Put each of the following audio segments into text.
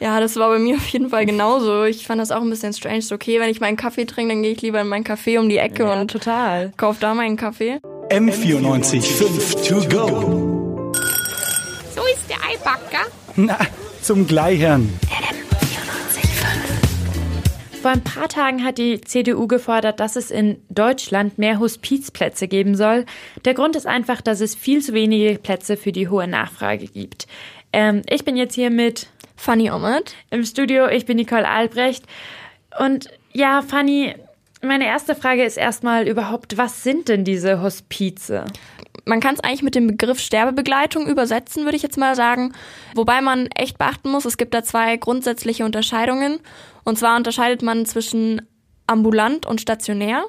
Ja, das war bei mir auf jeden Fall genauso. Ich fand das auch ein bisschen strange. So, okay, wenn ich meinen Kaffee trinke, dann gehe ich lieber in meinen Café um die Ecke ja, und total. kauf da meinen Kaffee. M94 5 to go. So ist der Eibacker. Na, zum Gleichern. Vor ein paar Tagen hat die CDU gefordert, dass es in Deutschland mehr Hospizplätze geben soll. Der Grund ist einfach, dass es viel zu wenige Plätze für die hohe Nachfrage gibt. Ähm, ich bin jetzt hier mit Fanny Omet im Studio. Ich bin Nicole Albrecht. Und ja, Fanny, meine erste Frage ist erstmal überhaupt, was sind denn diese Hospize? Man kann es eigentlich mit dem Begriff Sterbebegleitung übersetzen, würde ich jetzt mal sagen. Wobei man echt beachten muss, es gibt da zwei grundsätzliche Unterscheidungen. Und zwar unterscheidet man zwischen ambulant und stationär.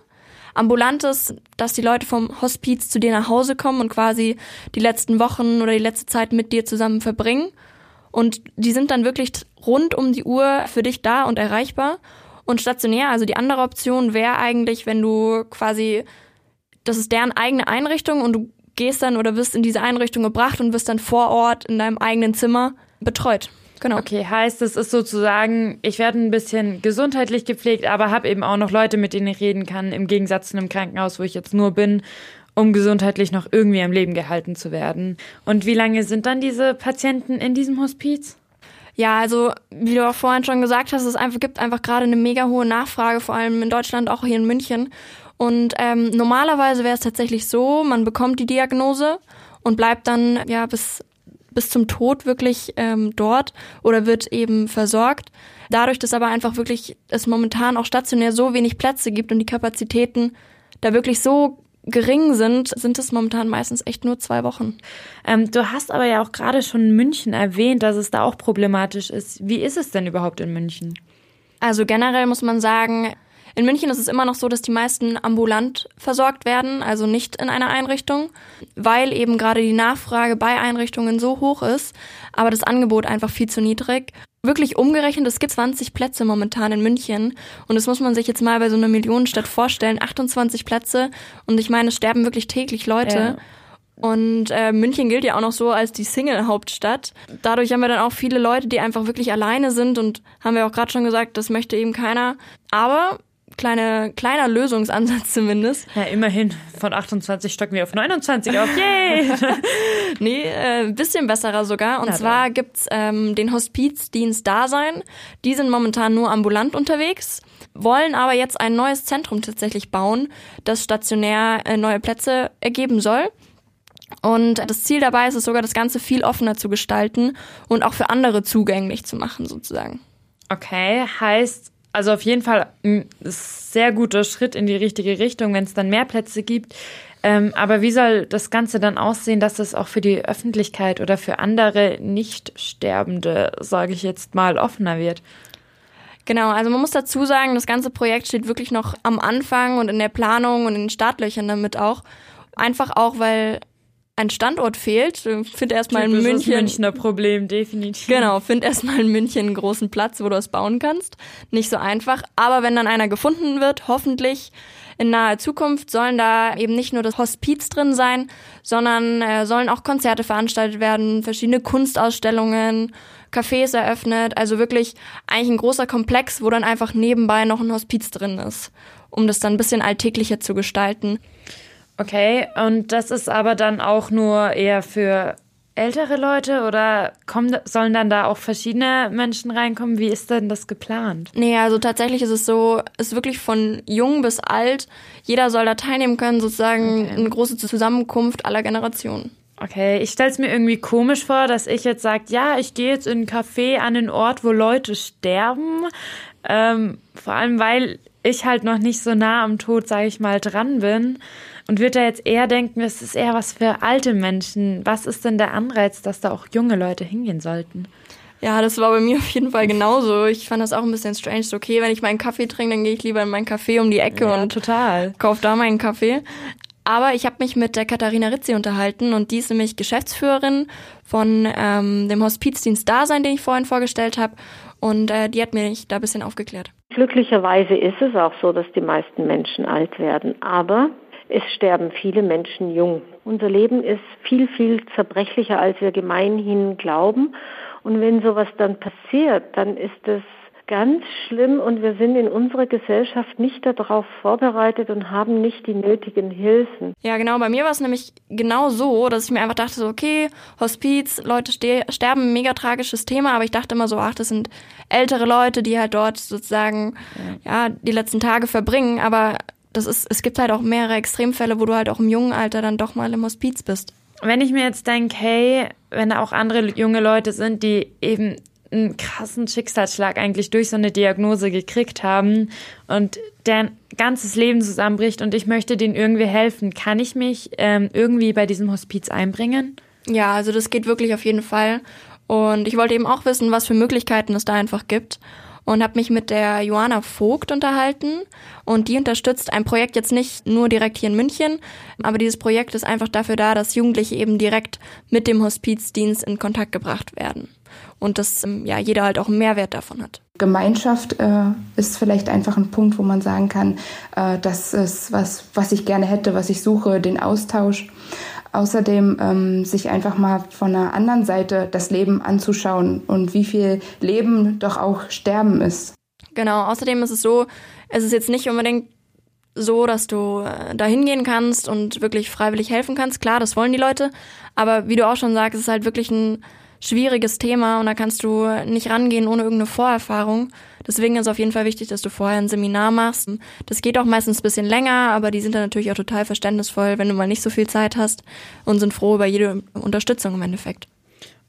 Ambulant ist, dass die Leute vom Hospiz zu dir nach Hause kommen und quasi die letzten Wochen oder die letzte Zeit mit dir zusammen verbringen. Und die sind dann wirklich rund um die Uhr für dich da und erreichbar. Und stationär, also die andere Option wäre eigentlich, wenn du quasi, das ist deren eigene Einrichtung und du gehst dann oder wirst in diese Einrichtung gebracht und wirst dann vor Ort in deinem eigenen Zimmer betreut. Genau. Okay, heißt, es ist sozusagen, ich werde ein bisschen gesundheitlich gepflegt, aber habe eben auch noch Leute, mit denen ich reden kann, im Gegensatz zu einem Krankenhaus, wo ich jetzt nur bin, um gesundheitlich noch irgendwie am Leben gehalten zu werden. Und wie lange sind dann diese Patienten in diesem Hospiz? Ja, also wie du auch vorhin schon gesagt hast, es einfach, gibt einfach gerade eine mega hohe Nachfrage, vor allem in Deutschland, auch hier in München. Und ähm, normalerweise wäre es tatsächlich so, man bekommt die Diagnose und bleibt dann ja bis bis zum Tod wirklich ähm, dort oder wird eben versorgt. Dadurch, dass aber einfach wirklich es momentan auch stationär so wenig Plätze gibt und die Kapazitäten da wirklich so gering sind, sind es momentan meistens echt nur zwei Wochen. Ähm, du hast aber ja auch gerade schon München erwähnt, dass es da auch problematisch ist. Wie ist es denn überhaupt in München? Also generell muss man sagen, in München ist es immer noch so, dass die meisten ambulant versorgt werden, also nicht in einer Einrichtung, weil eben gerade die Nachfrage bei Einrichtungen so hoch ist, aber das Angebot einfach viel zu niedrig. Wirklich umgerechnet, es gibt 20 Plätze momentan in München und das muss man sich jetzt mal bei so einer Millionenstadt vorstellen, 28 Plätze und ich meine, es sterben wirklich täglich Leute. Ja. Und äh, München gilt ja auch noch so als die Single-Hauptstadt. Dadurch haben wir dann auch viele Leute, die einfach wirklich alleine sind und haben wir auch gerade schon gesagt, das möchte eben keiner. Aber kleine, kleiner Lösungsansatz zumindest. Ja, immerhin. Von 28 stocken wir auf 29 auf. Yay! nee, äh, bisschen besserer sogar. Und Na zwar dann. gibt's ähm, den Hospizdienst Dasein. Die sind momentan nur ambulant unterwegs, wollen aber jetzt ein neues Zentrum tatsächlich bauen, das stationär äh, neue Plätze ergeben soll. Und das Ziel dabei ist es sogar, das Ganze viel offener zu gestalten und auch für andere zugänglich zu machen, sozusagen. Okay, heißt, also auf jeden Fall ein sehr guter Schritt in die richtige Richtung, wenn es dann mehr Plätze gibt. Ähm, aber wie soll das Ganze dann aussehen, dass es auch für die Öffentlichkeit oder für andere Nicht-Sterbende, sage ich jetzt mal, offener wird? Genau, also man muss dazu sagen, das ganze Projekt steht wirklich noch am Anfang und in der Planung und in den Startlöchern damit auch. Einfach auch, weil ein Standort fehlt. Find erstmal in München. Das Münchner Problem, definitiv. Genau, find erstmal in München einen großen Platz, wo du es bauen kannst. Nicht so einfach. Aber wenn dann einer gefunden wird, hoffentlich in naher Zukunft sollen da eben nicht nur das Hospiz drin sein, sondern äh, sollen auch Konzerte veranstaltet werden, verschiedene Kunstausstellungen, Cafés eröffnet. Also wirklich eigentlich ein großer Komplex, wo dann einfach nebenbei noch ein Hospiz drin ist, um das dann ein bisschen alltäglicher zu gestalten. Okay, und das ist aber dann auch nur eher für ältere Leute oder kommen, sollen dann da auch verschiedene Menschen reinkommen? Wie ist denn das geplant? Nee, also tatsächlich ist es so, ist wirklich von jung bis alt, jeder soll da teilnehmen können, sozusagen okay. eine große Zusammenkunft aller Generationen. Okay, ich stelle es mir irgendwie komisch vor, dass ich jetzt sage, ja, ich gehe jetzt in ein Café an den Ort, wo Leute sterben. Ähm, vor allem, weil ich halt noch nicht so nah am Tod, sage ich mal, dran bin und würde da jetzt eher denken, es ist eher was für alte Menschen. Was ist denn der Anreiz, dass da auch junge Leute hingehen sollten? Ja, das war bei mir auf jeden Fall genauso. Ich fand das auch ein bisschen strange. So, okay, wenn ich meinen Kaffee trinke, dann gehe ich lieber in meinen Café um die Ecke ja, und total. kauf da meinen Kaffee. Aber ich habe mich mit der Katharina Ritzi unterhalten und die ist nämlich Geschäftsführerin von ähm, dem Hospizdienst Dasein, den ich vorhin vorgestellt habe. Und äh, die hat mich da ein bisschen aufgeklärt. Glücklicherweise ist es auch so, dass die meisten Menschen alt werden. Aber es sterben viele Menschen jung. Unser Leben ist viel, viel zerbrechlicher, als wir gemeinhin glauben. Und wenn sowas dann passiert, dann ist es ganz schlimm und wir sind in unserer Gesellschaft nicht darauf vorbereitet und haben nicht die nötigen Hilfen. Ja, genau. Bei mir war es nämlich genau so, dass ich mir einfach dachte, so, okay, Hospiz, Leute sterben, mega tragisches Thema, aber ich dachte immer so, ach, das sind ältere Leute, die halt dort sozusagen, ja, ja die letzten Tage verbringen, aber das ist, es gibt halt auch mehrere Extremfälle, wo du halt auch im jungen Alter dann doch mal im Hospiz bist. Wenn ich mir jetzt denke, hey, wenn da auch andere junge Leute sind, die eben einen krassen Schicksalsschlag eigentlich durch so eine Diagnose gekriegt haben und deren ganzes Leben zusammenbricht und ich möchte denen irgendwie helfen, kann ich mich ähm, irgendwie bei diesem Hospiz einbringen? Ja, also das geht wirklich auf jeden Fall. Und ich wollte eben auch wissen, was für Möglichkeiten es da einfach gibt und habe mich mit der Johanna Vogt unterhalten und die unterstützt ein Projekt jetzt nicht nur direkt hier in München, aber dieses Projekt ist einfach dafür da, dass Jugendliche eben direkt mit dem Hospizdienst in Kontakt gebracht werden und dass ähm, ja jeder halt auch einen Mehrwert davon hat. Gemeinschaft äh, ist vielleicht einfach ein Punkt, wo man sagen kann, äh, das ist was, was ich gerne hätte, was ich suche, den Austausch. Außerdem ähm, sich einfach mal von einer anderen Seite das Leben anzuschauen und wie viel Leben doch auch Sterben ist. Genau, außerdem ist es so, es ist jetzt nicht unbedingt so, dass du äh, da hingehen kannst und wirklich freiwillig helfen kannst. Klar, das wollen die Leute, aber wie du auch schon sagst, es ist halt wirklich ein schwieriges Thema und da kannst du nicht rangehen ohne irgendeine Vorerfahrung. Deswegen ist es auf jeden Fall wichtig, dass du vorher ein Seminar machst. Das geht auch meistens ein bisschen länger, aber die sind dann natürlich auch total verständnisvoll, wenn du mal nicht so viel Zeit hast und sind froh über jede Unterstützung im Endeffekt.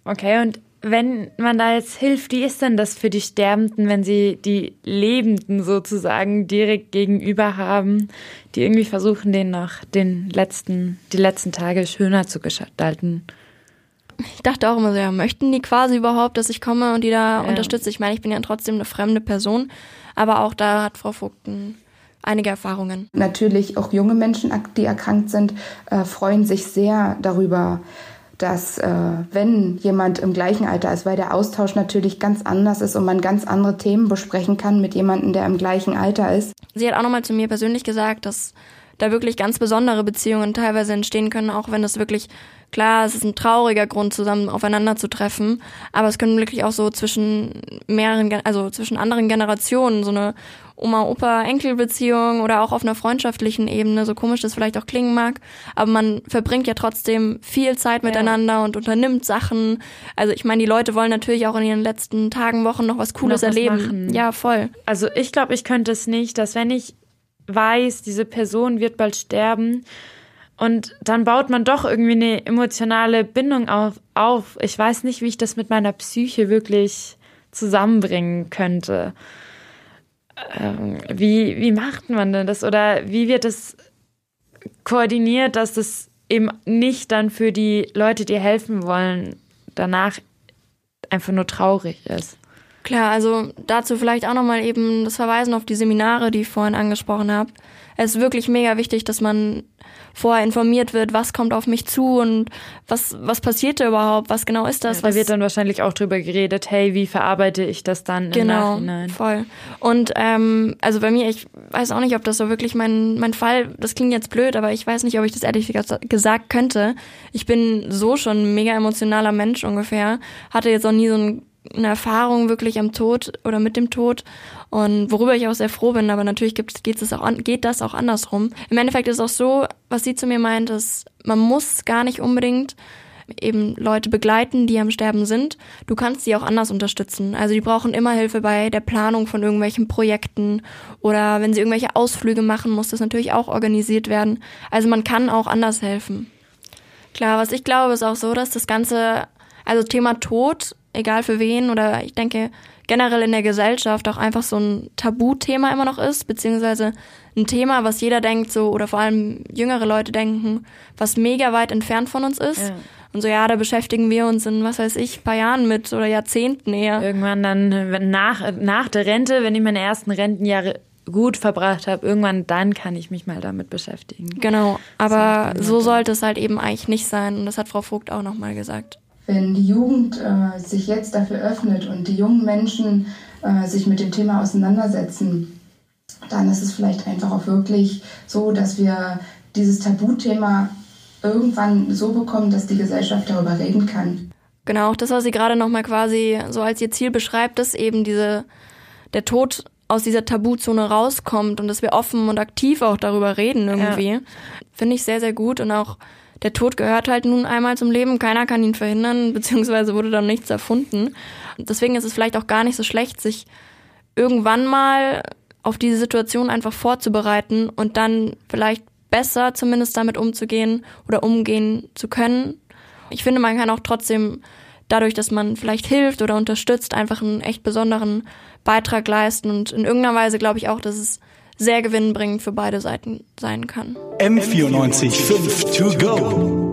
Okay, und wenn man da jetzt hilft, wie ist denn das für die Sterbenden, wenn sie die Lebenden sozusagen direkt gegenüber haben, die irgendwie versuchen, den noch den letzten, die letzten Tage schöner zu gestalten? Ich dachte auch immer so, ja, möchten die quasi überhaupt, dass ich komme und die da ja. unterstütze? Ich meine, ich bin ja trotzdem eine fremde Person, aber auch da hat Frau Vogt einige Erfahrungen. Natürlich auch junge Menschen, die erkrankt sind, äh, freuen sich sehr darüber, dass äh, wenn jemand im gleichen Alter ist, weil der Austausch natürlich ganz anders ist und man ganz andere Themen besprechen kann mit jemandem, der im gleichen Alter ist. Sie hat auch nochmal zu mir persönlich gesagt, dass da wirklich ganz besondere Beziehungen teilweise entstehen können, auch wenn es wirklich Klar, es ist ein trauriger Grund, zusammen aufeinander zu treffen, aber es können wirklich auch so zwischen mehreren, also zwischen anderen Generationen so eine Oma-Opa-Enkel-Beziehung oder auch auf einer freundschaftlichen Ebene, so komisch das vielleicht auch klingen mag, aber man verbringt ja trotzdem viel Zeit miteinander ja. und unternimmt Sachen. Also ich meine, die Leute wollen natürlich auch in ihren letzten Tagen, Wochen noch was Cooles noch was erleben. Machen. Ja, voll. Also ich glaube, ich könnte es nicht, dass wenn ich weiß, diese Person wird bald sterben, und dann baut man doch irgendwie eine emotionale Bindung auf, auf. Ich weiß nicht, wie ich das mit meiner Psyche wirklich zusammenbringen könnte. Ähm, wie, wie macht man denn das? Oder wie wird das koordiniert, dass das eben nicht dann für die Leute, die helfen wollen, danach einfach nur traurig ist? Klar, also dazu vielleicht auch nochmal eben das Verweisen auf die Seminare, die ich vorhin angesprochen habe. Es ist wirklich mega wichtig, dass man vorher informiert wird, was kommt auf mich zu und was, was passiert da überhaupt, was genau ist das. Ja, da wird dann wahrscheinlich auch drüber geredet, hey, wie verarbeite ich das dann genau, im Nachhinein? voll. Und ähm, also bei mir, ich weiß auch nicht, ob das so wirklich mein, mein Fall, das klingt jetzt blöd, aber ich weiß nicht, ob ich das ehrlich gesagt könnte. Ich bin so schon ein mega emotionaler Mensch ungefähr, hatte jetzt auch nie so ein eine Erfahrung wirklich am Tod oder mit dem Tod und worüber ich auch sehr froh bin, aber natürlich gibt, geht, es auch an, geht das auch andersrum. Im Endeffekt ist es auch so, was sie zu mir meint, ist, man muss gar nicht unbedingt eben Leute begleiten, die am Sterben sind. Du kannst sie auch anders unterstützen. Also die brauchen immer Hilfe bei der Planung von irgendwelchen Projekten oder wenn sie irgendwelche Ausflüge machen, muss das natürlich auch organisiert werden. Also man kann auch anders helfen. Klar, was ich glaube, ist auch so, dass das ganze, also Thema Tod egal für wen oder ich denke generell in der Gesellschaft auch einfach so ein Tabuthema immer noch ist, beziehungsweise ein Thema, was jeder denkt so oder vor allem jüngere Leute denken, was mega weit entfernt von uns ist. Ja. Und so, ja, da beschäftigen wir uns in, was weiß ich, paar Jahren mit oder Jahrzehnten eher. Irgendwann dann nach, nach der Rente, wenn ich meine ersten Rentenjahre gut verbracht habe, irgendwann dann kann ich mich mal damit beschäftigen. Genau, aber so sollte es halt eben eigentlich nicht sein. Und das hat Frau Vogt auch nochmal gesagt wenn die Jugend äh, sich jetzt dafür öffnet und die jungen Menschen äh, sich mit dem Thema auseinandersetzen, dann ist es vielleicht einfach auch wirklich so, dass wir dieses Tabuthema irgendwann so bekommen, dass die Gesellschaft darüber reden kann. Genau, das, was sie gerade nochmal quasi so als ihr Ziel beschreibt, ist eben diese, der Tod aus dieser Tabuzone rauskommt und dass wir offen und aktiv auch darüber reden irgendwie. Ja. Finde ich sehr, sehr gut und auch der Tod gehört halt nun einmal zum Leben, keiner kann ihn verhindern, beziehungsweise wurde dann nichts erfunden. Deswegen ist es vielleicht auch gar nicht so schlecht, sich irgendwann mal auf diese Situation einfach vorzubereiten und dann vielleicht besser zumindest damit umzugehen oder umgehen zu können. Ich finde, man kann auch trotzdem dadurch, dass man vielleicht hilft oder unterstützt, einfach einen echt besonderen Beitrag leisten. Und in irgendeiner Weise glaube ich auch, dass es sehr gewinnbringend für beide Seiten sein kann. M94 5 to go.